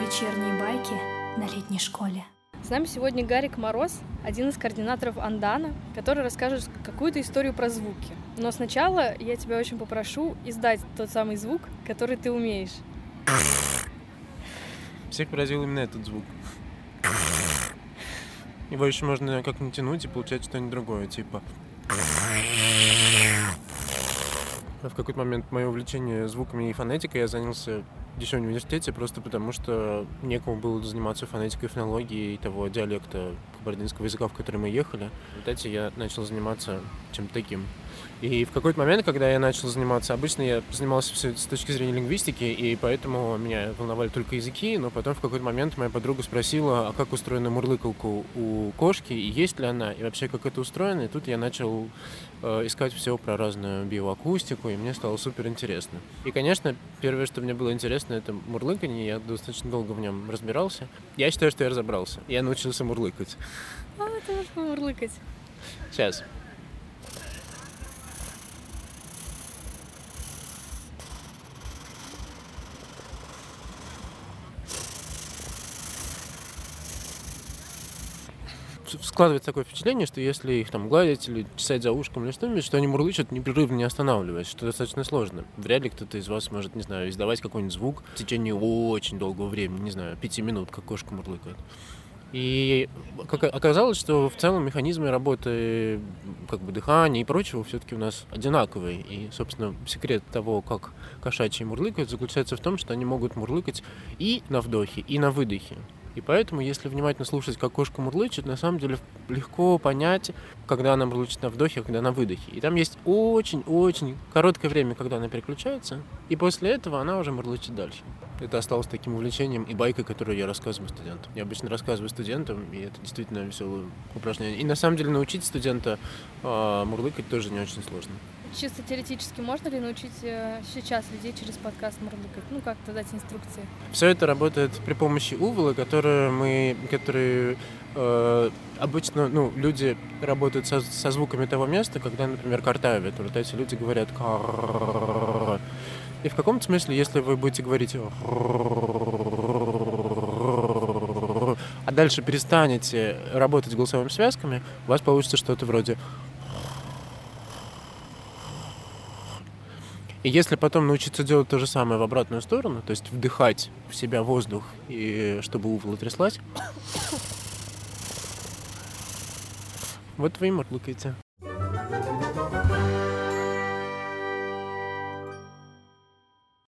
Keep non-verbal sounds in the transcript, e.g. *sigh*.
Вечерние байки на летней школе. С нами сегодня Гарик Мороз, один из координаторов Андана, который расскажет какую-то историю про звуки. Но сначала я тебя очень попрошу издать тот самый звук, который ты умеешь. Всех поразил именно этот звук. Его еще можно как натянуть и получать что-нибудь другое, типа... В какой-то момент мое увлечение звуками и фонетикой я занялся еще в университете, просто потому что некому было заниматься фонетикой, фонологией того диалекта кабардинского языка, в который мы ехали. В результате я начал заниматься чем-то таким. И в какой-то момент, когда я начал заниматься, обычно я занимался все с точки зрения лингвистики, и поэтому меня волновали только языки, но потом в какой-то момент моя подруга спросила, а как устроена мурлыкалка у кошки, и есть ли она, и вообще как это устроено, и тут я начал э, искать все про разную биоакустику, и мне стало супер интересно. И, конечно, первое, что мне было интересно, это мурлыканье, я достаточно долго в нем разбирался. Я считаю, что я разобрался, я научился мурлыкать. А, ты можешь мурлыкать. Сейчас. Складывается такое впечатление, что если их там гладить или чесать за ушком или что-нибудь, что они мурлычут непрерывно не останавливаясь, что достаточно сложно. Вряд ли кто-то из вас может, не знаю, издавать какой-нибудь звук в течение очень долгого времени, не знаю, пяти минут, как кошка мурлыкает. И оказалось, что в целом механизмы работы как бы дыхания и прочего все-таки у нас одинаковые. И, собственно, секрет того, как кошачьи мурлыкают, заключается в том, что они могут мурлыкать и на вдохе, и на выдохе. И поэтому, если внимательно слушать, как кошка мурлычет, на самом деле легко понять, когда она мурлычет на вдохе, а когда на выдохе. И там есть очень-очень короткое время, когда она переключается, и после этого она уже мурлычет дальше. Это осталось таким увлечением и байкой, которую я рассказываю студентам. Я обычно рассказываю студентам, и это действительно веселое упражнение. И на самом деле научить студента э, мурлыкать тоже не очень сложно чисто теоретически можно ли научить э, сейчас людей через подкаст мурлыкать? Ну, как-то дать инструкции? Все это работает при помощи увола, которые мы, которые э, обычно, ну, люди работают со, со звуками того места, когда, например, картавят. Вот эти люди говорят и в каком-то смысле, если вы будете говорить а дальше перестанете работать голосовыми связками, у вас получится что-то вроде И если потом научиться делать то же самое в обратную сторону, то есть вдыхать в себя воздух, и чтобы увола тряслась, *coughs* вот вы и мурлыкаете.